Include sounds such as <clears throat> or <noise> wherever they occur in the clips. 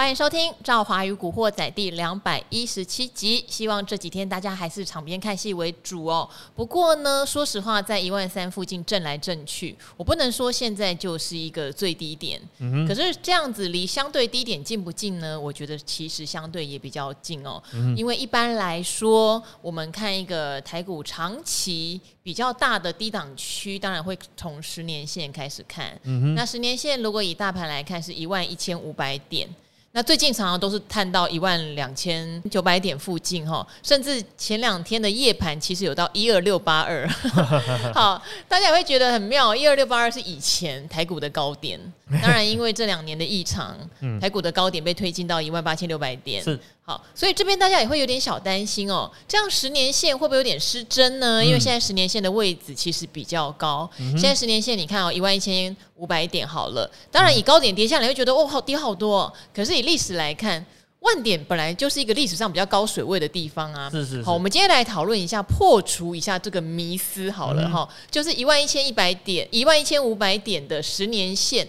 欢迎收听《赵华与古惑仔》第两百一十七集。希望这几天大家还是场边看戏为主哦。不过呢，说实话，在一万三附近震来震去，我不能说现在就是一个最低点。嗯。可是这样子离相对低点近不近呢？我觉得其实相对也比较近哦。嗯。因为一般来说，我们看一个台股长期比较大的低档区，当然会从十年线开始看。嗯。那十年线如果以大盘来看，是一万一千五百点。那最近常常都是探到一万两千九百点附近哈，甚至前两天的夜盘其实有到一二六八二，<laughs> 好，大家也会觉得很妙，一二六八二是以前台股的高点，当然因为这两年的异常，台股的高点被推进到一万八千六百点。是。好，所以这边大家也会有点小担心哦，这样十年线会不会有点失真呢？因为现在十年线的位置其实比较高，嗯、现在十年线你看哦，一万一千五百点好了，当然以高点跌下来会觉得哦，好跌好多哦，可是以历史来看，万点本来就是一个历史上比较高水位的地方啊。是是是。好，我们今天来讨论一下，破除一下这个迷思好了哈，嗯、就是一万一千一百点、一万一千五百点的十年线。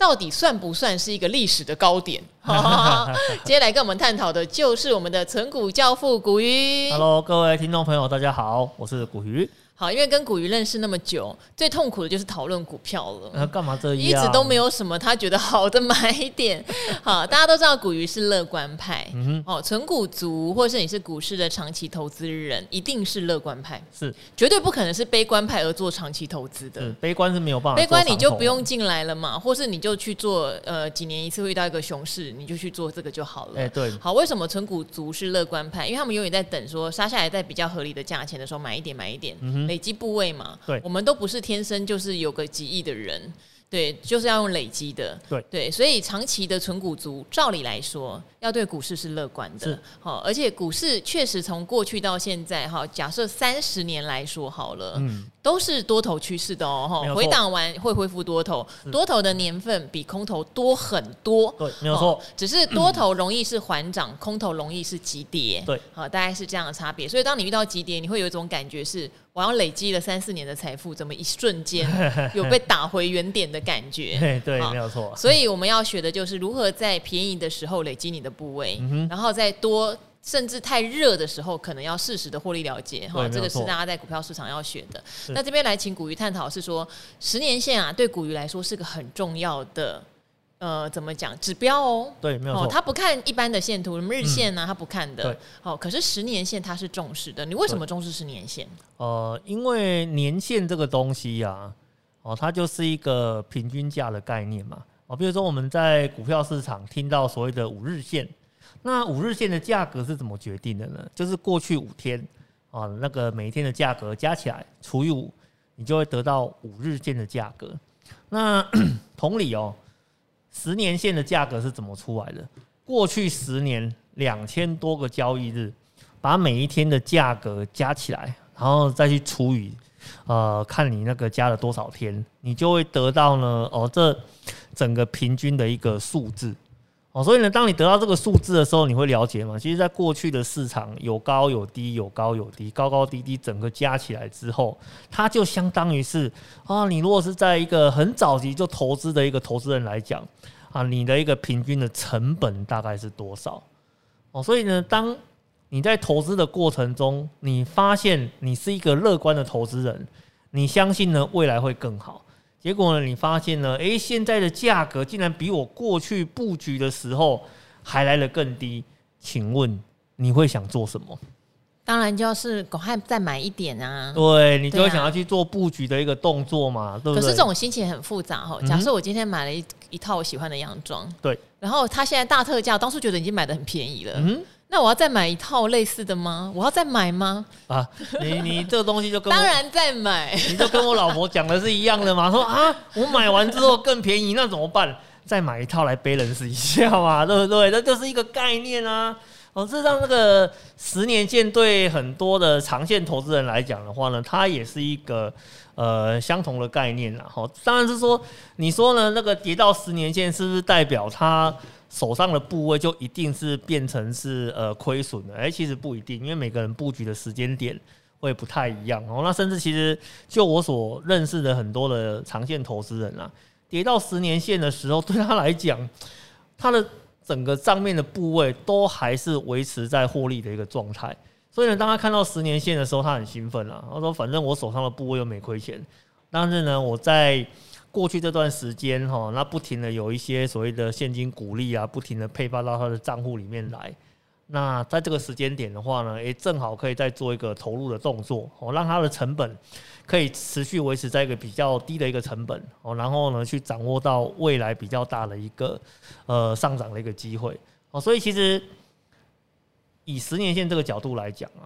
到底算不算是一个历史的高点？<laughs> 接下来跟我们探讨的就是我们的存股教父古鱼。Hello，各位听众朋友，大家好，我是古鱼。好，因为跟古鱼认识那么久，最痛苦的就是讨论股票了。那干嘛这样？一直都没有什么他觉得好的买点。<laughs> 好，大家都知道古鱼是乐观派。哦，存股族，或是你是股市的长期投资人，一定是乐观派。是。绝对不可能是悲观派而做长期投资的。悲观是没有办法。悲观你就不用进来了嘛，或是你就去做呃几年一次会遇到一个熊市，你就去做这个就好了。哎，对。好，为什么存股族是乐观派？因为他们永远在等说杀下来在比较合理的价钱的时候买一点买一点。嗯哼。累积部位嘛，对，我们都不是天生就是有个几亿的人，对，就是要用累积的，对。对，所以长期的存股族，照理来说，要对股市是乐观的，好，而且股市确实从过去到现在，哈，假设三十年来说好了，嗯。都是多头趋势的哦，哈，回档完会恢复多头，多头的年份比空头多很多，对，没有错，只是多头容易是缓涨，空头容易是急跌，对，好，大概是这样的差别。所以当你遇到急跌，你会有一种感觉是，我要累积了三四年的财富，怎么一瞬间 <laughs> 有被打回原点的感觉？<laughs> 对，没有错。所以我们要学的就是如何在便宜的时候累积你的部位，然后再多。甚至太热的时候，可能要适时的获利了结哈，这个是大家在股票市场要学的。那这边来请古鱼探讨是说，十年线啊，对古鱼来说是个很重要的，呃，怎么讲指标哦？对，没有错。他不看一般的线图，什么日线呢、啊，他不看的。好、嗯，可是十年线他是重视的。你为什么重视十年线？呃，因为年线这个东西呀、啊，哦，它就是一个平均价的概念嘛。哦，比如说我们在股票市场听到所谓的五日线。那五日线的价格是怎么决定的呢？就是过去五天啊，那个每一天的价格加起来除以五，你就会得到五日线的价格。那 <clears throat> 同理哦，十年线的价格是怎么出来的？过去十年两千多个交易日，把每一天的价格加起来，然后再去除以呃，看你那个加了多少天，你就会得到呢哦，这整个平均的一个数字。哦，所以呢，当你得到这个数字的时候，你会了解吗？其实，在过去的市场有高有低，有高有低，高高低低，整个加起来之后，它就相当于是啊，你如果是在一个很早期就投资的一个投资人来讲啊，你的一个平均的成本大概是多少？哦，所以呢，当你在投资的过程中，你发现你是一个乐观的投资人，你相信呢，未来会更好。结果呢，你发现呢，诶，现在的价格竟然比我过去布局的时候还来得更低，请问你会想做什么？当然就是赶快再买一点啊！对，你就会想要去做布局的一个动作嘛，对不对？可是这种心情很复杂哈。假设我今天买了一一套我喜欢的洋装，对，然后它现在大特价，当初觉得已经买的很便宜了，嗯。那我要再买一套类似的吗？我要再买吗？啊，你你这个东西就跟我 <laughs> 当然再买，你就跟我老婆讲的是一样的嘛。说啊，我买完之后更便宜，那怎么办？再买一套来 balance 一下嘛，<laughs> 对不对？那就是一个概念啊。哦，这让那个十年线对很多的长线投资人来讲的话呢，它也是一个呃相同的概念啦。好，当然是说，你说呢，那个跌到十年线是不是代表它？手上的部位就一定是变成是呃亏损的？哎，其实不一定，因为每个人布局的时间点会不太一样哦。那甚至其实就我所认识的很多的长线投资人啊，跌到十年线的时候，<laughs> 对他来讲，他的整个账面的部位都还是维持在获利的一个状态。所以呢，当他看到十年线的时候，他很兴奋啊。他说：“反正我手上的部位又没亏钱，但是呢，我在过去这段时间哈，那不停的有一些所谓的现金鼓励啊，不停的配发到他的账户里面来。那在这个时间点的话呢，诶，正好可以再做一个投入的动作哦，让他的成本可以持续维持在一个比较低的一个成本哦，然后呢，去掌握到未来比较大的一个呃上涨的一个机会哦。所以其实。”以十年线这个角度来讲啊，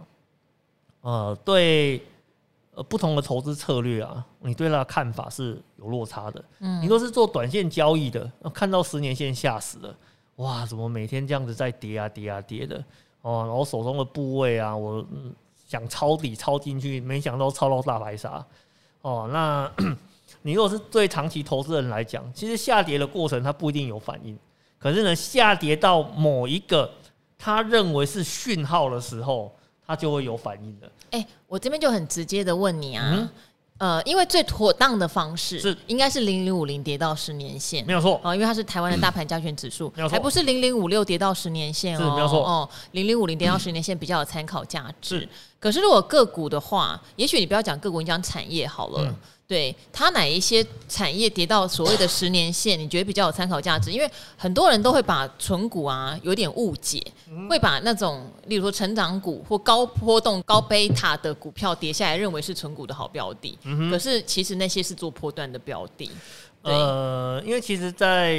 呃，对，呃，不同的投资策略啊，你对它的看法是有落差的。嗯，你若是做短线交易的，看到十年线吓死了，哇，怎么每天这样子在跌啊跌啊跌的哦，然后手中的部位啊，我想抄底抄进去，没想到抄到大白鲨哦。那 <coughs> 你如果是对长期投资人来讲，其实下跌的过程它不一定有反应，可是呢，下跌到某一个。他认为是讯号的时候，他就会有反应的。哎、欸，我这边就很直接的问你啊，嗯、呃，因为最妥当的方式是。应该是零零五零跌到十年线，没有错。啊，因为它是台湾的大盘加权指数，嗯，还不是零零五六跌到十年线哦，没有错。哦，零零五零跌到十年线比较有参考价值。是，可是如果个股的话，也许你不要讲个股，你讲产业好了。嗯对，它哪一些产业跌到所谓的十年线，你觉得比较有参考价值？因为很多人都会把存股啊有点误解，会把那种例如说成长股或高波动、高贝塔的股票跌下来，认为是存股的好标的。可是其实那些是做波段的标的。呃，因为其实在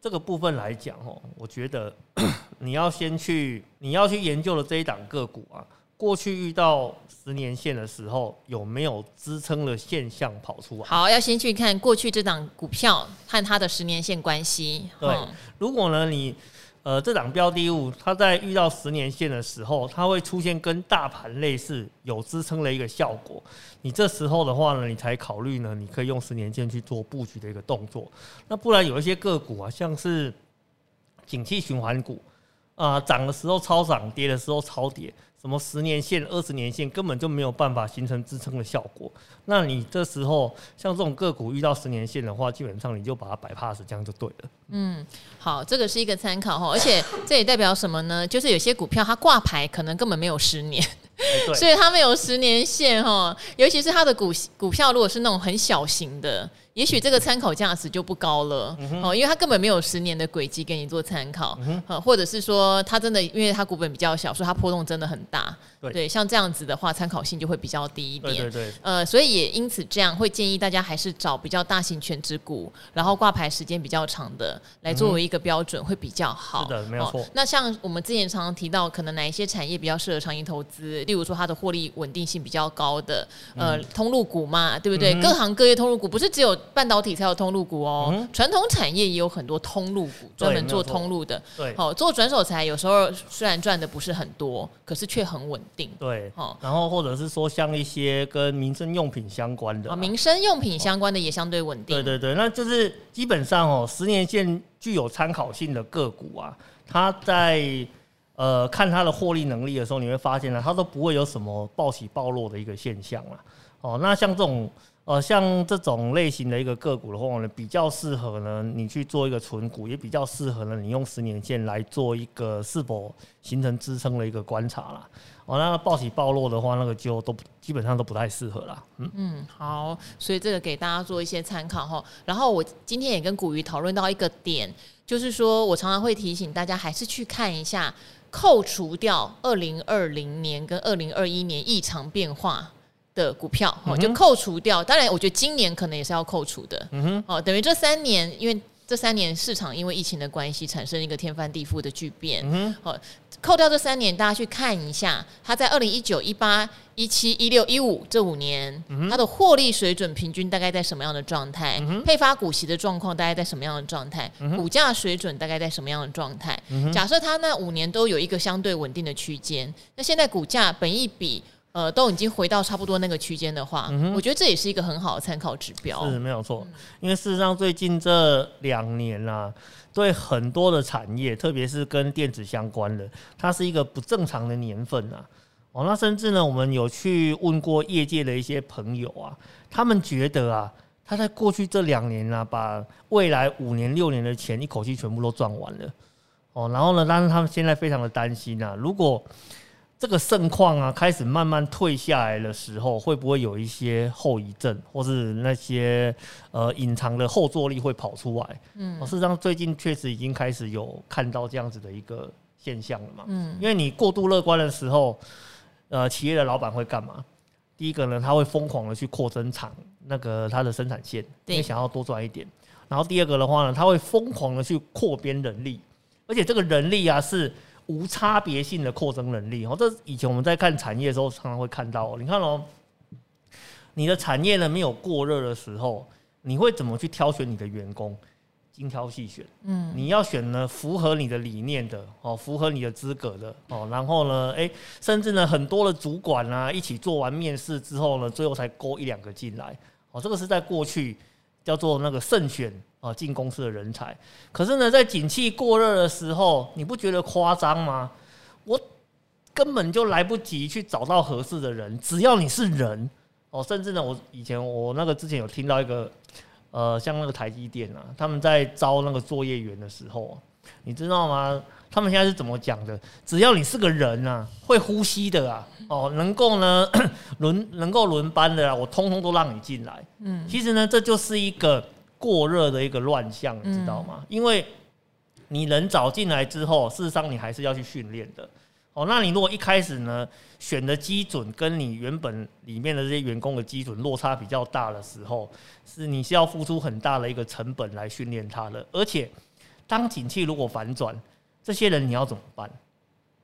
这个部分来讲哦，我觉得 <coughs> 你要先去你要去研究了这一档个股啊。过去遇到十年线的时候，有没有支撑的现象跑出来？好，要先去看过去这档股票和它的十年线关系。对，嗯、如果呢你呃这档标的物它在遇到十年线的时候，它会出现跟大盘类似有支撑的一个效果，你这时候的话呢，你才考虑呢，你可以用十年线去做布局的一个动作。那不然有一些个股啊，像是景气循环股啊，涨、呃、的时候超涨，跌的时候超跌。什么十年线、二十年线根本就没有办法形成支撑的效果。那你这时候像这种个股遇到十年线的话，基本上你就把它摆 pass，这样就对了。嗯，好，这个是一个参考哈，而且这也代表什么呢？就是有些股票它挂牌可能根本没有十年，欸、所以他们有十年线哈。尤其是它的股股票如果是那种很小型的。也许这个参考价值就不高了，哦，因为它根本没有十年的轨迹给你做参考，或者是说它真的，因为它股本比较小，所以它波动真的很大，对，像这样子的话，参考性就会比较低一点，对对，呃，所以也因此这样会建议大家还是找比较大型权值股，然后挂牌时间比较长的来作为一个标准会比较好，是的，没有错。那像我们之前常常提到，可能哪一些产业比较适合长期投资，例如说它的获利稳定性比较高的，呃，通路股嘛，对不对？各行各业通路股不是只有。半导体才有通路股哦，传、嗯、统产业也有很多通路股，专门做通路的。对，好做转手财，有时候虽然赚的不是很多，可是却很稳定。对，哦，然后或者是说像一些跟民生用品相关的，啊民生用品相关的也相对稳定。对对对，那就是基本上哦，十年线具有参考性的个股啊，它在呃看它的获利能力的时候，你会发现呢，它都不会有什么暴起暴落的一个现象了。哦，那像这种。呃，像这种类型的一个个股的话呢，比较适合呢你去做一个存股，也比较适合呢你用十年线来做一个是否形成支撑的一个观察啦。哦，那暴起暴落的话，那个就都基本上都不太适合啦。嗯嗯，好，所以这个给大家做一些参考哈。然后我今天也跟古鱼讨论到一个点，就是说我常常会提醒大家，还是去看一下，扣除掉二零二零年跟二零二一年异常变化。的股票哦，就扣除掉。当然，我觉得今年可能也是要扣除的。嗯哼，哦，等于这三年，因为这三年市场因为疫情的关系，产生一个天翻地覆的巨变。嗯哼，扣掉这三年，大家去看一下，它在二零一九、一八、一七、一六、一五这五年，它的获利水准平均大概在什么样的状态？嗯，配发股息的状况大概在什么样的状态？嗯，股价水准大概在什么样的状态？嗯，假设它那五年都有一个相对稳定的区间，那现在股价本一比。呃，都已经回到差不多那个区间的话，嗯、我觉得这也是一个很好的参考指标。是没有错，因为事实上最近这两年啊，对很多的产业，特别是跟电子相关的，它是一个不正常的年份啊。哦，那甚至呢，我们有去问过业界的一些朋友啊，他们觉得啊，他在过去这两年啊，把未来五年、六年的钱一口气全部都赚完了。哦，然后呢，但是他们现在非常的担心啊，如果这个盛况啊开始慢慢退下来的时候，会不会有一些后遗症，或是那些呃隐藏的后坐力会跑出来？嗯，事实上最近确实已经开始有看到这样子的一个现象了嘛。嗯，因为你过度乐观的时候，呃，企业的老板会干嘛？第一个呢，他会疯狂的去扩增厂那个他的生产线，因为想要多赚一点。然后第二个的话呢，他会疯狂的去扩编人力。而且这个人力啊是无差别性的扩增能力哦，这以前我们在看产业的时候常常会看到。哦你看哦，你的产业呢没有过热的时候，你会怎么去挑选你的员工？精挑细选，嗯，你要选呢符合你的理念的哦，符合你的资格的哦，然后呢，诶，甚至呢很多的主管啊一起做完面试之后呢，最后才勾一两个进来哦，这个是在过去叫做那个慎选。啊，进公司的人才，可是呢，在景气过热的时候，你不觉得夸张吗？我根本就来不及去找到合适的人，只要你是人哦，甚至呢，我以前我那个之前有听到一个，呃，像那个台积电啊，他们在招那个作业员的时候，你知道吗？他们现在是怎么讲的？只要你是个人啊，会呼吸的啊，哦，能够呢 <coughs> 轮能够轮班的啊，我通通都让你进来。嗯，其实呢，这就是一个。过热的一个乱象，你知道吗？嗯、因为你人找进来之后，事实上你还是要去训练的。哦，那你如果一开始呢选的基准跟你原本里面的这些员工的基准落差比较大的时候，是你是要付出很大的一个成本来训练他的。而且，当景气如果反转，这些人你要怎么办？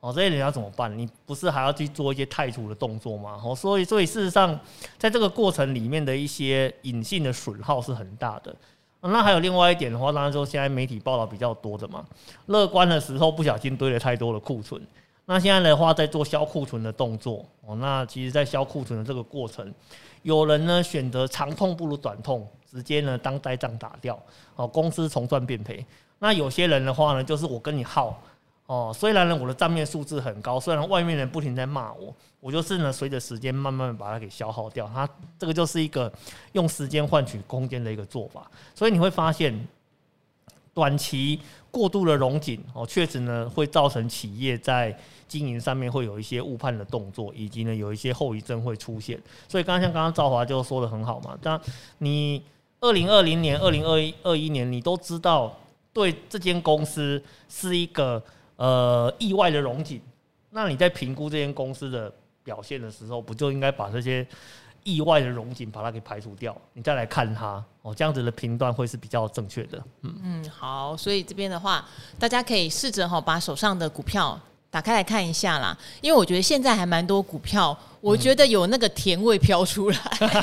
哦，这些人要怎么办？你不是还要去做一些太除的动作吗？哦，所以，所以事实上，在这个过程里面的一些隐性的损耗是很大的。那还有另外一点的话，当然说现在媒体报道比较多的嘛，乐观的时候不小心堆了太多的库存，那现在的话在做销库存的动作。哦，那其实，在销库存的这个过程，有人呢选择长痛不如短痛，直接呢当呆账打掉，哦，公司从赚变赔。那有些人的话呢，就是我跟你耗。哦，虽然呢，我的账面数字很高，虽然外面人不停在骂我，我就是呢，随着时间慢慢把它给消耗掉。它这个就是一个用时间换取空间的一个做法。所以你会发现，短期过度的融紧哦，确实呢会造成企业在经营上面会有一些误判的动作，以及呢有一些后遗症会出现。所以刚刚像刚刚赵华就说的很好嘛，当你二零二零年、二零二一、二一年，你都知道对这间公司是一个。呃，意外的荣景，那你在评估这间公司的表现的时候，不就应该把这些意外的荣景把它给排除掉，你再来看它哦，这样子的评断会是比较正确的。嗯嗯，好，所以这边的话，大家可以试着哈把手上的股票打开来看一下啦，因为我觉得现在还蛮多股票，我觉得有那个甜味飘出来，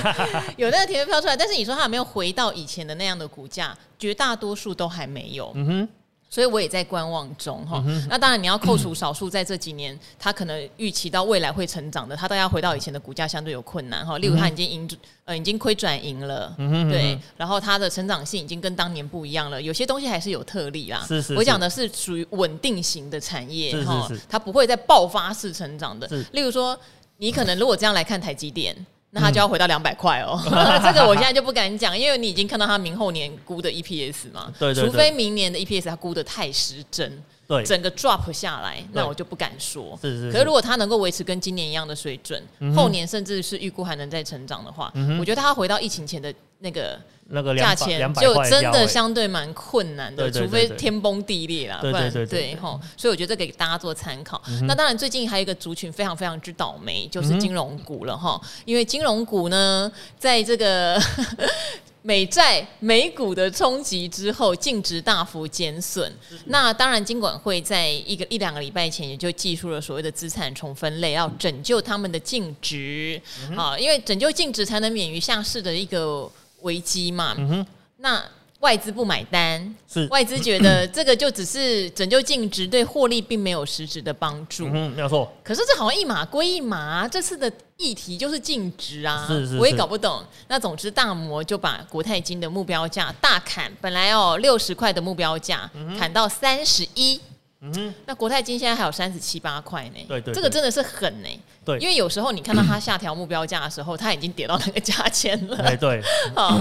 <laughs> 有那个甜味飘出来，但是你说它有没有回到以前的那样的股价？绝大多数都还没有。嗯哼。所以我也在观望中哈，嗯、那当然你要扣除少数在这几年他可能预期到未来会成长的，他都要回到以前的股价相对有困难哈。例如他已经盈呃已经亏转盈了，嗯、对，然后它的成长性已经跟当年不一样了。有些东西还是有特例啦，是是是，我讲的是属于稳定型的产业哈，它不会在爆发式成长的。例如说，你可能如果这样来看台积电。那他就要回到两百块哦，<laughs> <laughs> 这个我现在就不敢讲，因为你已经看到他明后年估的 EPS 嘛，对对对，除非明年的 EPS 他估的太失真，对，整个 drop 下来，那我就不敢说。是是是，可是如果它能够维持跟今年一样的水准，后年甚至是预估还能再成长的话，我觉得它回到疫情前的那个。那个价钱就真的相对蛮困难的，除非天崩地裂啦，不然对吼。所以我觉得这给大家做参考。那当然，最近还有一个族群非常非常之倒霉，就是金融股了哈。因为金融股呢，<laughs> 在这个 <laughs> 美债美股的冲击之后，净值大幅减损。那当然，金管会在一个一两个礼拜前也就祭出了所谓的资产重分类，要拯救他们的净值。啊，因为拯救净值才能免于下市的一个。危机嘛，嗯、哼那外资不买单，是外资觉得 <clears throat> 这个就只是拯救净值，对获利并没有实质的帮助。嗯，没有错。可是这好像一码归一码，啊，这次的议题就是净值啊，是是是，我也搞不懂。那总之大摩就把国泰金的目标价大砍，本来哦六十块的目标价，嗯、砍到三十一。嗯哼，那国泰金现在还有三十七八块呢。对，对对，这个真的是狠呢。对，因为有时候你看到它下调目标价的时候，它已经跌到那个价钱了。哎，对。<laughs> 好，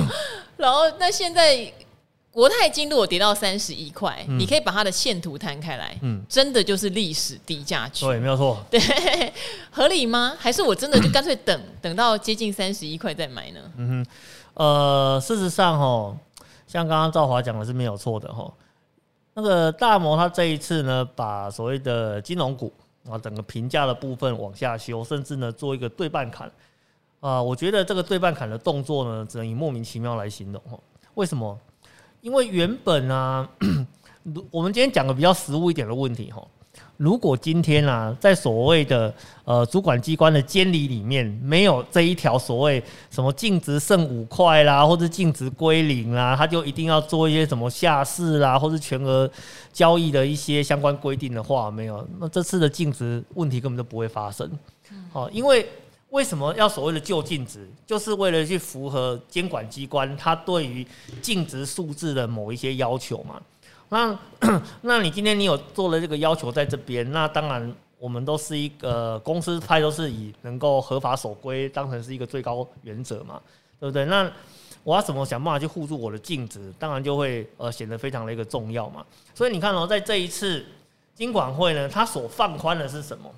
然后那现在国泰金如果跌到三十一块，你可以把它的线图摊开来，嗯，真的就是历史低价区，对，没有错，<laughs> 对，合理吗？还是我真的就干脆等 <coughs> 等到接近三十一块再买呢？嗯哼，呃，事实上哦，像刚刚赵华讲的是没有错的哈，那个大摩他这一次呢，把所谓的金融股啊整个评价的部分往下修，甚至呢做一个对半砍啊，我觉得这个对半砍的动作呢，只能以莫名其妙来形容哈，为什么？因为原本啊，<clears throat> 我们今天讲个比较实务一点的问题哈。如果今天啊，在所谓的呃主管机关的监理里面，没有这一条所谓什么净值剩五块啦，或者净值归零啦，他就一定要做一些什么下市啦，或者全额交易的一些相关规定的话，没有，那这次的净值问题根本就不会发生。好，因为。为什么要所谓的旧净值？就是为了去符合监管机关它对于净值数字的某一些要求嘛。那 <coughs> 那你今天你有做了这个要求在这边，那当然我们都是一个公司派，都是以能够合法守规当成是一个最高原则嘛，对不对？那我要怎么想办法去护住我的净值？当然就会呃显得非常的一个重要嘛。所以你看哦，在这一次金管会呢，它所放宽的是什么？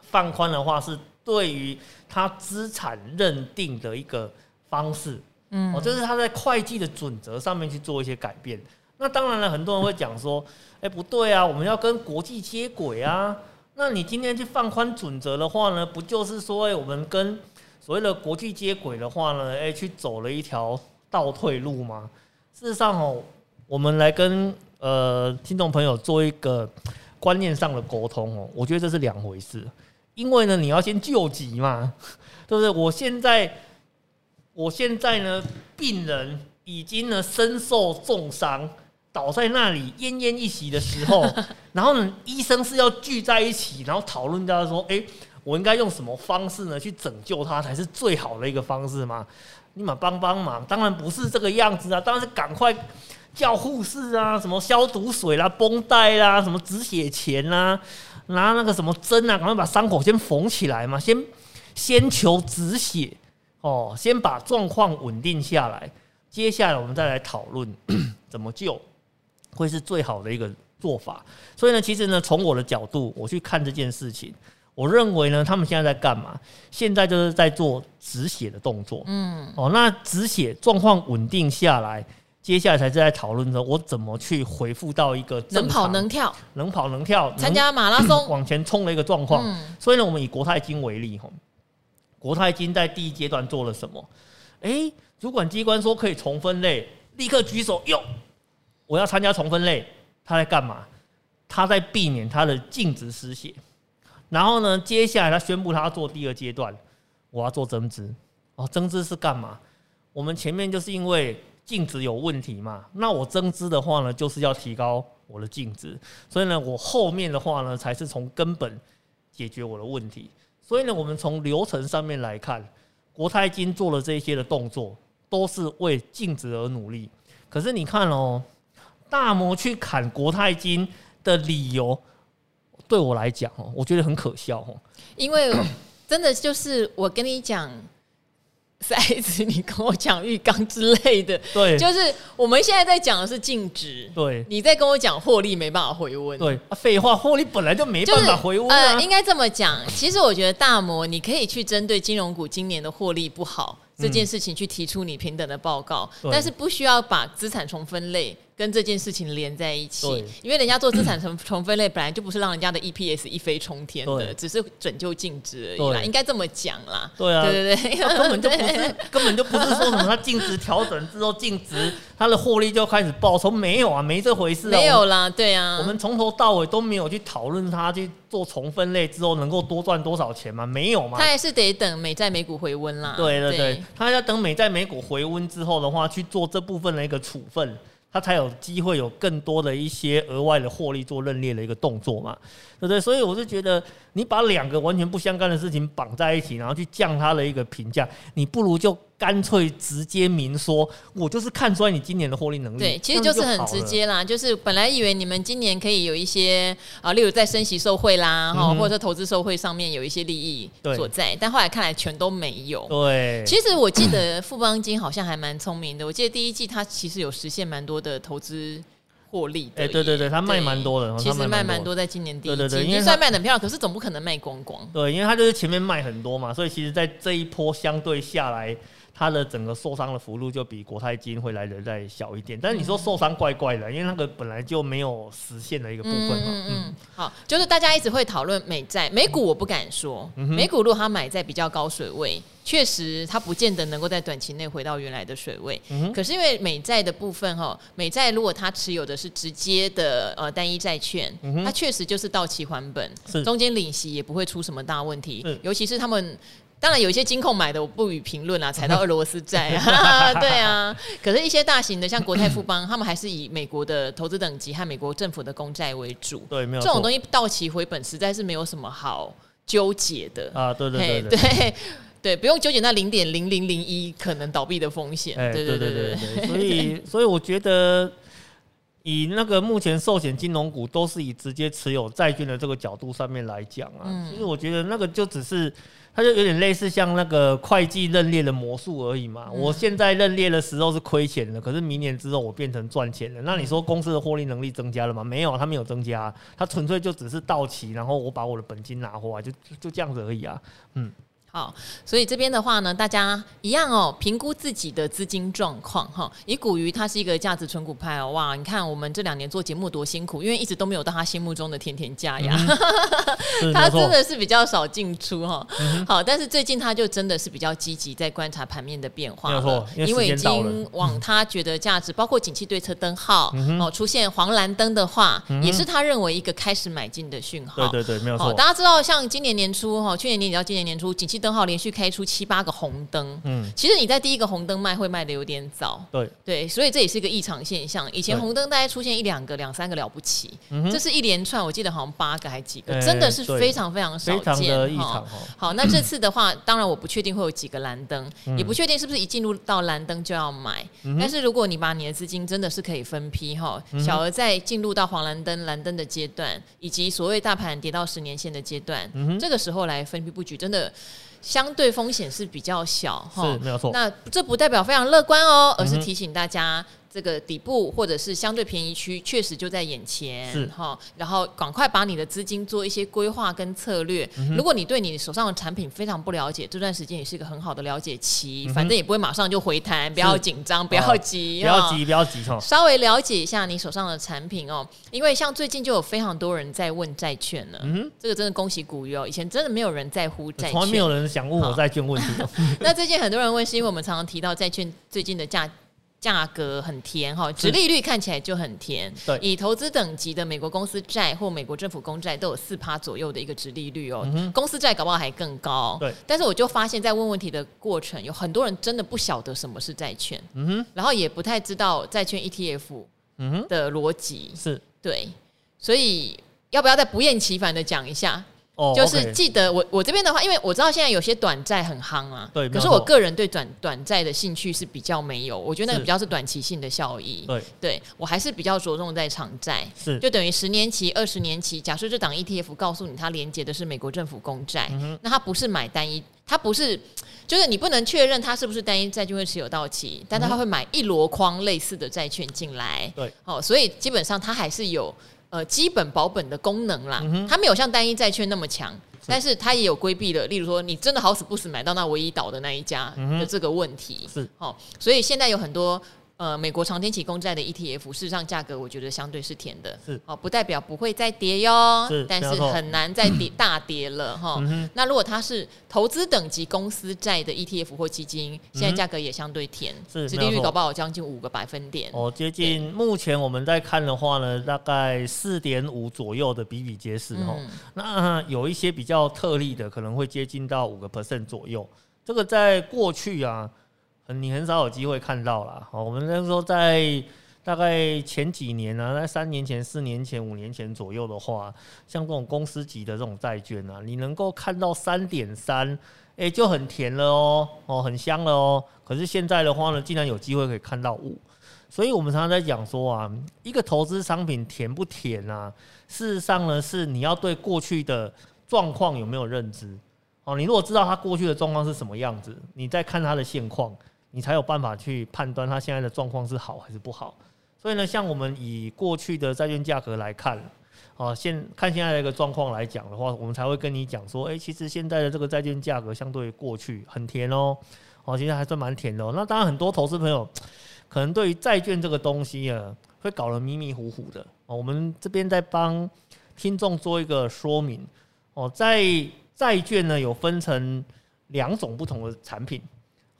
放宽的话是。对于他资产认定的一个方式，嗯，哦，这是他在会计的准则上面去做一些改变。那当然了，很多人会讲说，哎，不对啊，我们要跟国际接轨啊。那你今天去放宽准则的话呢，不就是说，哎，我们跟所谓的国际接轨的话呢，哎，去走了一条倒退路吗？事实上哦，我们来跟呃听众朋友做一个观念上的沟通哦，我觉得这是两回事。因为呢，你要先救急嘛，对不对？我现在，我现在呢，病人已经呢身受重伤，倒在那里奄奄一息的时候，<laughs> 然后呢，医生是要聚在一起，然后讨论到说，哎，我应该用什么方式呢去拯救他才是最好的一个方式吗？你们帮帮忙，当然不是这个样子啊，当然是赶快叫护士啊，什么消毒水啦、绷带啦、什么止血钳啦。拿那个什么针啊，赶快把伤口先缝起来嘛，先先求止血哦，先把状况稳定下来，接下来我们再来讨论怎么救，会是最好的一个做法。所以呢，其实呢，从我的角度我去看这件事情，我认为呢，他们现在在干嘛？现在就是在做止血的动作。嗯，哦，那止血状况稳定下来。接下来才是在讨论着我怎么去回复到一个能跑能跳、能跑能跳、参加马拉松 <coughs> 往前冲的一个状况。所以呢，我们以国泰金为例，哈，国泰金在第一阶段做了什么？诶，主管机关说可以重分类，立刻举手哟，我要参加重分类。他在干嘛？他在避免他的净值失血。然后呢，接下来他宣布他要做第二阶段，我要做增资。哦，增资是干嘛？我们前面就是因为。净值有问题嘛？那我增资的话呢，就是要提高我的净值，所以呢，我后面的话呢，才是从根本解决我的问题。所以呢，我们从流程上面来看，国泰金做了这些的动作，都是为净值而努力。可是你看哦，大摩去砍国泰金的理由，对我来讲哦，我觉得很可笑哦，因为真的就是我跟你讲。<laughs> 塞子，你跟我讲浴缸之类的，对，就是我们现在在讲的是净值，对，你在跟我讲获利没办法回温，对，废话，获利本来就没办法回温啊，呃，应该这么讲。其实我觉得大摩，你可以去针对金融股今年的获利不好这件事情去提出你平等的报告，但是不需要把资产重分类。跟这件事情连在一起，因为人家做资产重 <coughs> 重分类，本来就不是让人家的 EPS 一飞冲天的，只是拯救净值而已啦，应该这么讲啦。对啊，对对对，根本就不是，<laughs> 根本就不是说什么它净值调整之后净值它的获利就开始爆冲，没有啊，没这回事啊，没有啦，对啊，我们从头到尾都没有去讨论它去做重分类之后能够多赚多少钱吗，没有嘛，他还是得等美债美股回温啦。对对对，他要等美债美股回温之后的话，去做这部分的一个处分。他才有机会有更多的一些额外的获利做认列的一个动作嘛，对不对？所以我是觉得，你把两个完全不相干的事情绑在一起，然后去降它的一个评价，你不如就干脆直接明说，我就是看出来你今年的获利能力。对，其实就是很直接啦，就是本来以为你们今年可以有一些啊，例如在升息受贿啦，哈、嗯，或者说投资受惠上面有一些利益所在，但后来看来全都没有。对，其实我记得富邦金好像还蛮聪明的，我记得第一季它其实有实现蛮多的投资。获利哎，对对对，他卖蛮多的，其实卖蛮多，在今年第一季，对对对，因为算卖的很漂亮，可是总不可能卖光光。对，因为他就是前面卖很多嘛，所以其实，在这一波相对下来。它的整个受伤的幅度就比国泰金会来的再小一点，但是你说受伤怪怪的，因为那个本来就没有实现的一个部分嘛。嗯嗯。好，就是大家一直会讨论美债，美股我不敢说，美股如果它买在比较高水位，确实它不见得能够在短期内回到原来的水位。可是因为美债的部分哈，美债如果它持有的是直接的呃单一债券，它确实就是到期还本，中间领息也不会出什么大问题，尤其是他们。当然有一些金控买的我不予评论啊，踩到 <laughs> 俄罗斯债啊，<laughs> 对啊。可是，一些大型的像国泰富邦，他们还是以美国的投资等级和美国政府的公债为主。对，没有这种东西到期回本，实在是没有什么好纠结的啊。对对对对对，<laughs> 对，不用纠结那零点零零零一可能倒闭的风险。对对对对对。所以，所以我觉得。以那个目前寿险金融股都是以直接持有债券的这个角度上面来讲啊，其实我觉得那个就只是，它就有点类似像那个会计认列的魔术而已嘛。我现在认列的时候是亏钱的，可是明年之后我变成赚钱了。那你说公司的获利能力增加了吗？没有，它没有增加，它纯粹就只是到期，然后我把我的本金拿回来，就就这样子而已啊。嗯。好，所以这边的话呢，大家一样哦，评估自己的资金状况哈。以古鱼它是一个价值存股派哦，哇，你看我们这两年做节目多辛苦，因为一直都没有到他心目中的甜甜价呀，嗯、<laughs> 他真的是比较少进出哈。嗯、好，但是最近他就真的是比较积极在观察盘面的变化了，因为，因为已经往他觉得价值，包括景气对策灯号、嗯、哦出现黄蓝灯的话，嗯、也是他认为一个开始买进的讯号。对对对，没有错。大家知道，像今年年初哈，去年年底到今年年初，景气灯号连续开出七八个红灯，嗯，其实你在第一个红灯卖会卖的有点早，对。对，所以这也是一个异常现象。以前红灯大概出现一两个、两三个了不起，这是一连串，我记得好像八个还几个，真的是非常非常少见哈。好，那这次的话，当然我不确定会有几个蓝灯，也不确定是不是一进入到蓝灯就要买。但是如果你把你的资金真的是可以分批哈，小额在进入到黄蓝灯、蓝灯的阶段，以及所谓大盘跌到十年线的阶段，这个时候来分批布局，真的。相对风险是比较小哈，是没有错。那这不代表非常乐观哦，而是提醒大家。这个底部或者是相对便宜区，确实就在眼前，是哈。然后赶快把你的资金做一些规划跟策略。嗯、如果你对你手上的产品非常不了解，这段时间也是一个很好的了解期。嗯、反正也不会马上就回弹，不要紧张，不要急，不要急，不要急，稍微了解一下你手上的产品哦，因为像最近就有非常多人在问债券了。嗯哼，这个真的恭喜古鱼哦，以前真的没有人在乎债券，从来没有人想问我债券问题。<laughs> 那最近很多人问，是因为我们常常提到债券最近的价。价格很甜哈，殖利率看起来就很甜。对，以投资等级的美国公司债或美国政府公债都有四趴左右的一个殖利率哦，嗯、公司债搞不好还更高。对，但是我就发现，在问问题的过程，有很多人真的不晓得什么是债券，嗯哼，然后也不太知道债券 ETF 的逻辑、嗯、是。对，所以要不要再不厌其烦的讲一下？就是记得我我这边的话，因为我知道现在有些短债很夯啊，对。可是我个人对短短债的兴趣是比较没有，我觉得那个比较是短期性的效益。对，对我还是比较着重在长债，是就等于十年期、二十年期。假设这档 ETF 告诉你它连接的是美国政府公债，嗯、那它不是买单一，它不是就是你不能确认它是不是单一债券会持有到期，但它会买一箩筐类似的债券进来。对，哦，所以基本上它还是有。呃，基本保本的功能啦，嗯、它没有像单一债券那么强，但是它也有规避的。例如说，你真的好死不死买到那唯一倒的那一家的这个问题，是哦。所以现在有很多。呃，美国长天期公债的 ETF，事实上价格我觉得相对是甜的，是哦，不代表不会再跌哟，是，但是很难再跌 <clears throat> 大跌了哈。嗯、那如果它是投资等级公司债的 ETF 或基金，现在价格也相对甜，是，殖利率搞不好将近五个百分点。哦，接近目前我们在看的话呢，大概四点五左右的比比皆是哈。嗯、那有一些比较特例的，可能会接近到五个 percent 左右。这个在过去啊。你很少有机会看到啦。好，我们那时候在大概前几年呢、啊，在三年前、四年前、五年前左右的话，像这种公司级的这种债券啊，你能够看到三点三哎、就很甜了哦，哦，很香了哦。可是现在的话呢，竟然有机会可以看到五，所以我们常常在讲说啊，一个投资商品甜不甜啊？事实上呢，是你要对过去的状况有没有认知哦。你如果知道它过去的状况是什么样子，你再看它的现况，你才有办法去判断它现在的状况是好还是不好。所以呢，像我们以过去的债券价格来看。哦，现看现在的一个状况来讲的话，我们才会跟你讲说，诶，其实现在的这个债券价格相对于过去很甜哦，哦，其实还算蛮甜的哦。那当然，很多投资朋友可能对于债券这个东西啊，会搞得迷迷糊糊的哦。我们这边在帮听众做一个说明哦，在债券呢有分成两种不同的产品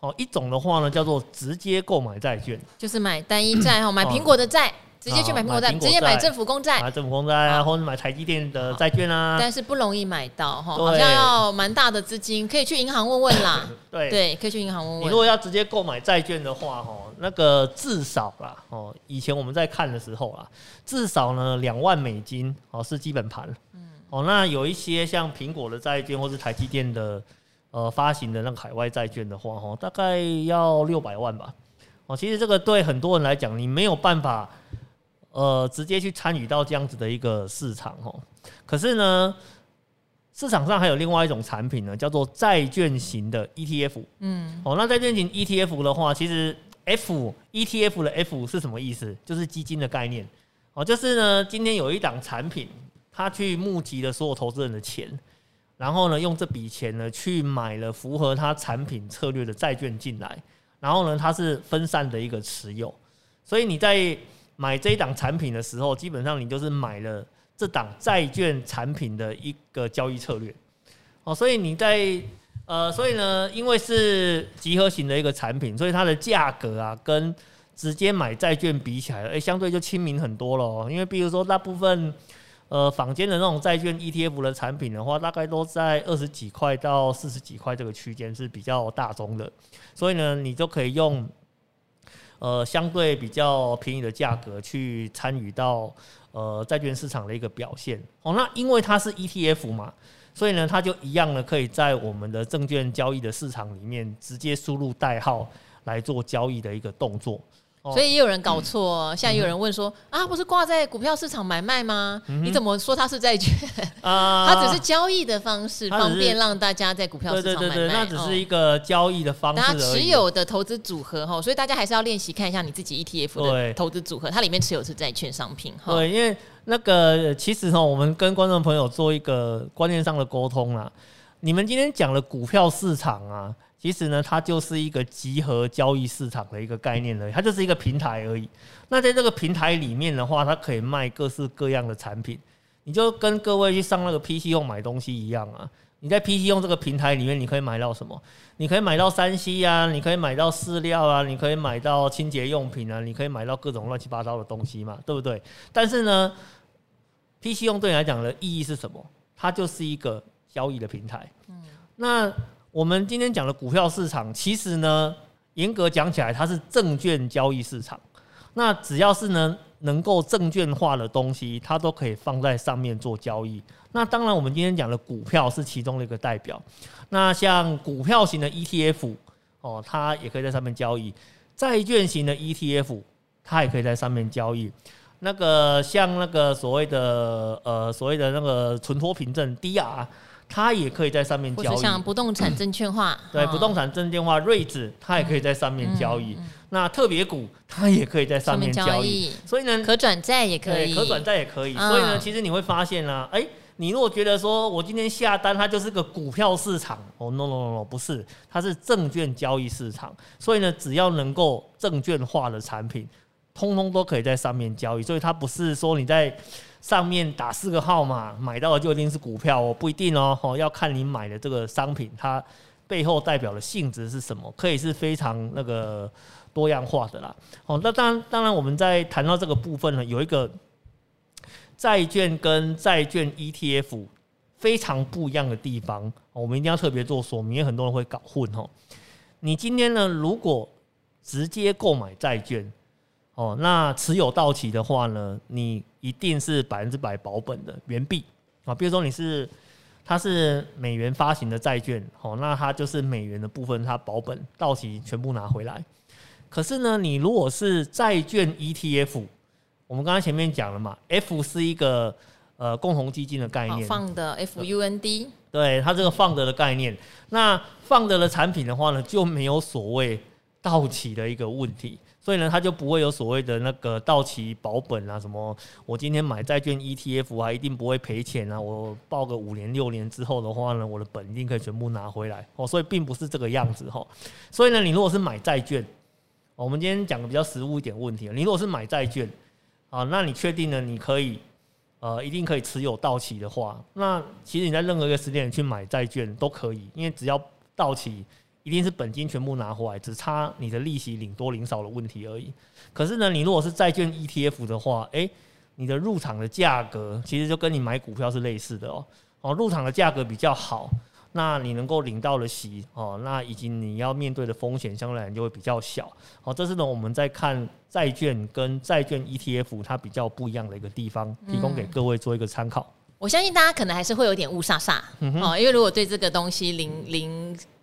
哦，一种的话呢叫做直接购买债券，就是买单一债哈，买苹果的债。直接去买苹果债，直接买政府公债，买政府公债啊，或者买台积电的债券啊。但是不容易买到哈，好像要蛮大的资金，可以去银行问问啦。对对，可以去银行问问。你如果要直接购买债券的话，哈，那个至少啦，哦，以前我们在看的时候啦，至少呢两万美金哦是基本盘。嗯。哦，那有一些像苹果的债券或是台积电的呃发行的那个海外债券的话，哈，大概要六百万吧。哦，其实这个对很多人来讲，你没有办法。呃，直接去参与到这样子的一个市场哦。可是呢，市场上还有另外一种产品呢，叫做债券型的 ETF。嗯，哦，那债券型 ETF 的话，其实 F ETF 的 F 是什么意思？就是基金的概念。哦，就是呢，今天有一档产品，它去募集了所有投资人的钱，然后呢，用这笔钱呢去买了符合他产品策略的债券进来，然后呢，它是分散的一个持有，所以你在买这一档产品的时候，基本上你就是买了这档债券产品的一个交易策略，哦，所以你在呃，所以呢，因为是集合型的一个产品，所以它的价格啊，跟直接买债券比起来，哎，相对就亲民很多了。因为比如说，大部分呃坊间的那种债券 ETF 的产品的话，大概都在二十几块到四十几块这个区间是比较大宗的，所以呢，你就可以用。呃，相对比较便宜的价格去参与到呃债券市场的一个表现哦。那因为它是 ETF 嘛，所以呢，它就一样呢，可以在我们的证券交易的市场里面直接输入代号来做交易的一个动作。所以也有人搞错，现在有人问说啊，不是挂在股票市场买卖吗？你怎么说它是债券？<laughs> 啊，它只是交易的方式，方便让大家在股票市场买卖。那只是一个交易的方式。它持有的投资组合哈，所以大家还是要练习看一下你自己 ETF 的投资组合，它里面持有是债券商品哈。对，因为那个其实哈，我们跟观众朋友做一个观念上的沟通啦。你们今天讲了股票市场啊。其实呢，它就是一个集合交易市场的一个概念而已，它就是一个平台而已。那在这个平台里面的话，它可以卖各式各样的产品。你就跟各位去上那个 PC 用买东西一样啊。你在 PC 用这个平台里面，你可以买到什么？你可以买到三 C 啊，你可以买到饲料啊，你可以买到清洁用品啊，你可以买到各种乱七八糟的东西嘛，对不对？但是呢，PC 用对你来讲的意义是什么？它就是一个交易的平台。嗯，那。我们今天讲的股票市场，其实呢，严格讲起来，它是证券交易市场。那只要是呢能够证券化的东西，它都可以放在上面做交易。那当然，我们今天讲的股票是其中的一个代表。那像股票型的 ETF 哦，它也可以在上面交易；债券型的 ETF，它也可以在上面交易。那个像那个所谓的呃所谓的那个存托凭证 DR。它也可以在上面交易，像不动产证券化，对，不动产证券化瑞子，它也可以在上面交易。那特别股，它也可以在上面交易。所以呢，可转债也可以，可转债也可以。所以呢，其实你会发现呢，哎，你如果觉得说我今天下单，它就是个股票市场，哦，no no no no，不是，它是证券交易市场。所以呢，只要能够证券化的产品，通通都可以在上面交易。所以它不是说你在。上面打四个号码买到的就一定是股票哦，不一定哦，哦要看你买的这个商品它背后代表的性质是什么，可以是非常那个多样化的啦。哦，那当然，当然我们在谈到这个部分呢，有一个债券跟债券 ETF 非常不一样的地方，我们一定要特别做说明，因为很多人会搞混哦。你今天呢，如果直接购买债券。哦，那持有到期的话呢，你一定是百分之百保本的原币啊。比如说你是它是美元发行的债券，哦，那它就是美元的部分，它保本到期全部拿回来。可是呢，你如果是债券 ETF，我们刚才前面讲了嘛，F 是一个呃共同基金的概念，放的 FUND，对，它这个放的的概念，那放的的产品的话呢，就没有所谓到期的一个问题。所以呢，它就不会有所谓的那个到期保本啊，什么我今天买债券 ETF 啊，一定不会赔钱啊。我报个五年六年之后的话呢，我的本一定可以全部拿回来哦。所以并不是这个样子哈。所以呢，你如果是买债券，我们今天讲的比较实务一点问题，你如果是买债券啊，那你确定呢？你可以呃，一定可以持有到期的话，那其实你在任何一个时间点去买债券都可以，因为只要到期。一定是本金全部拿回来，只差你的利息领多领少的问题而已。可是呢，你如果是债券 ETF 的话，诶、欸，你的入场的价格其实就跟你买股票是类似的哦。哦，入场的价格比较好，那你能够领到的息哦，那以及你要面对的风险相对来讲就会比较小。哦，这是呢我们在看债券跟债券 ETF 它比较不一样的一个地方，提供给各位做一个参考。我相信大家可能还是会有点雾煞煞哦，因为如果对这个东西零零。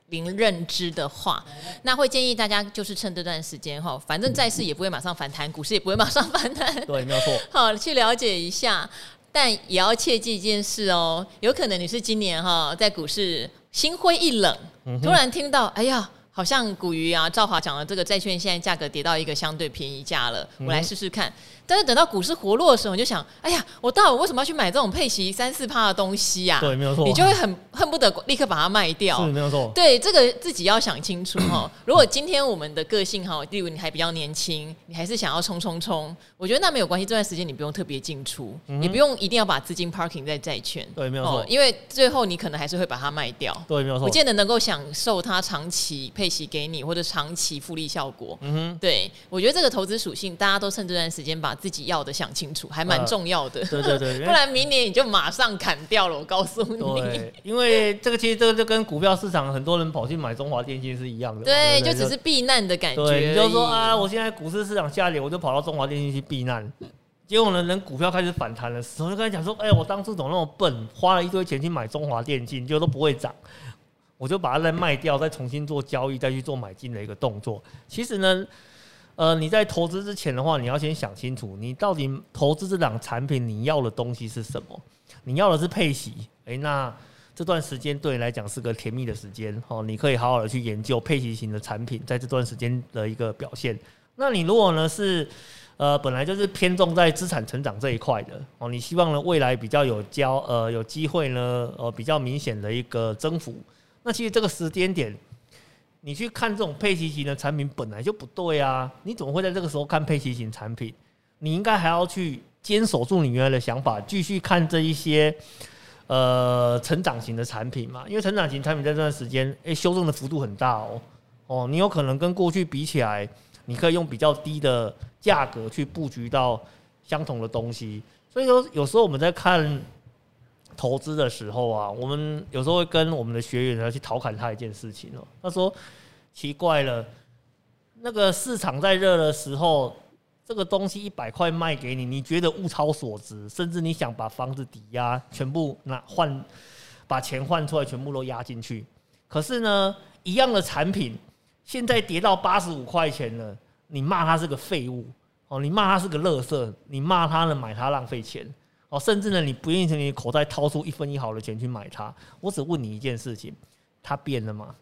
零认知的话，那会建议大家就是趁这段时间哈，反正债市也不会马上反弹，股市也不会马上反弹，<laughs> 对，没有错。<laughs> 好，去了解一下，但也要切记一件事哦，有可能你是今年哈在股市心灰意冷，突然听到哎呀，好像股鱼啊，赵华讲的这个债券现在价格跌到一个相对便宜价了，我来试试看。但是等到股市活络的时候，你就想，哎呀，我到底为什么要去买这种配息三四趴的东西呀？对，没有错。你就会很恨不得立刻把它卖掉。是，没有错。对，这个自己要想清楚哈。<clears throat> 如果今天我们的个性哈，例如你还比较年轻，你还是想要冲冲冲，我觉得那没有关系。这段时间你不用特别进出，也不用一定要把资金 parking 在债券。对，没有错。因为最后你可能还是会把它卖掉。对，没有错。不见得能够享受它长期配息给你或者长期复利效果。嗯哼。对，我觉得这个投资属性，大家都趁这段时间把自己要的想。清楚还蛮重要的，对对对，<laughs> 不然明年你就马上砍掉了。我告诉你，因为这个其实这个就跟股票市场很多人跑去买中华电信是一样的，对，就只是避难的感觉。对，就是说啊，我现在股市市场下跌，我就跑到中华电信去避难。结果呢，人股票开始反弹的时候，就跟他讲说，哎，我当初怎么那么笨，花了一堆钱去买中华电信，结果都不会涨，我就把它再卖掉，再重新做交易，再去做买进的一个动作。其实呢。呃，你在投资之前的话，你要先想清楚，你到底投资这档产品，你要的东西是什么？你要的是配息，诶，那这段时间对你来讲是个甜蜜的时间，哦，你可以好好的去研究配息型的产品，在这段时间的一个表现。那你如果呢是，呃，本来就是偏重在资产成长这一块的，哦，你希望呢未来比较有交，呃，有机会呢，呃，比较明显的一个增幅，那其实这个时间点。你去看这种配息型的产品本来就不对啊！你怎么会在这个时候看配息型产品？你应该还要去坚守住你原来的想法，继续看这一些呃成长型的产品嘛？因为成长型产品在这段时间，诶，修正的幅度很大哦哦，你有可能跟过去比起来，你可以用比较低的价格去布局到相同的东西。所以说，有时候我们在看。投资的时候啊，我们有时候会跟我们的学员呢去调侃他一件事情哦。他说：“奇怪了，那个市场在热的时候，这个东西一百块卖给你，你觉得物超所值，甚至你想把房子抵押，全部拿换，把钱换出来，全部都押进去。可是呢，一样的产品现在跌到八十五块钱了，你骂它是个废物哦，你骂它是个垃圾，你骂它呢买它浪费钱。”哦，甚至呢，你不愿意从你口袋掏出一分一毫的钱去买它。我只问你一件事情，它变了吗？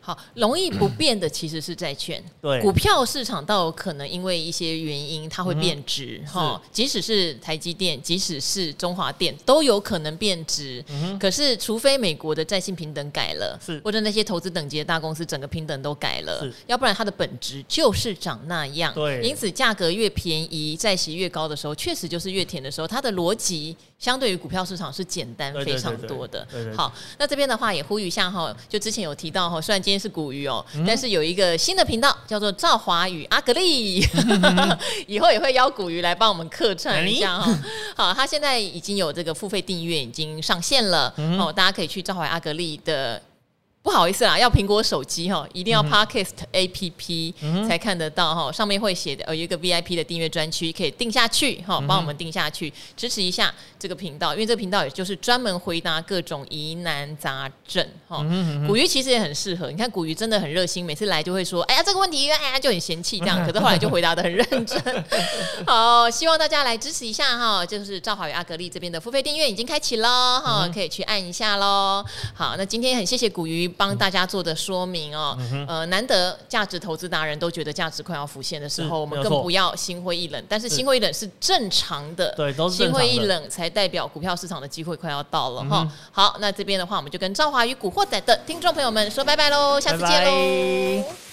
好，容易不变的其实是债券。<clears throat> 对，股票市场倒有可能因为一些原因它会变值哈、嗯。即使是台积电，即使是中华电，都有可能变值。嗯、可是，除非美国的债信平等改了，是或者那些投资等级的大公司整个平等都改了，要不然它的本质就是长那样。对，因此价格越便宜，债息越高的时候，确实就是越甜的时候。它的逻辑相对于股票市场是简单非常多的。好，那这边的话也呼吁一下哈，就之前有提到哈。虽然今天是古鱼哦，但是有一个新的频道叫做赵华与阿格丽，<laughs> 以后也会邀古鱼来帮我们客串一下哈。<laughs> 好，他现在已经有这个付费订阅已经上线了。哦，大家可以去赵华阿格丽的不好意思啦，要苹果手机哈，一定要 Podcast APP 才看得到哈，上面会写的呃有一个 VIP 的订阅专区，可以订下去哈，帮我们订下去，支持一下这个频道，因为这个频道也就是专门回答各种疑难杂症哈。古鱼其实也很适合，你看古鱼真的很热心，每次来就会说，哎呀这个问题，哎呀就很嫌弃这样，<laughs> 可是后来就回答的很认真。好，希望大家来支持一下哈，就是赵华与阿格力这边的付费订阅已经开启了哈，可以去按一下喽。好，那今天很谢谢古鱼。帮大家做的说明哦，呃，难得价值投资达人都觉得价值快要浮现的时候，我们更不要心灰意冷。但是心灰意冷是正常的，对，都是。心灰意冷才代表股票市场的机会快要到了哈。好，那这边的话，我们就跟赵华与古惑仔的听众朋友们说拜拜喽，下次见喽。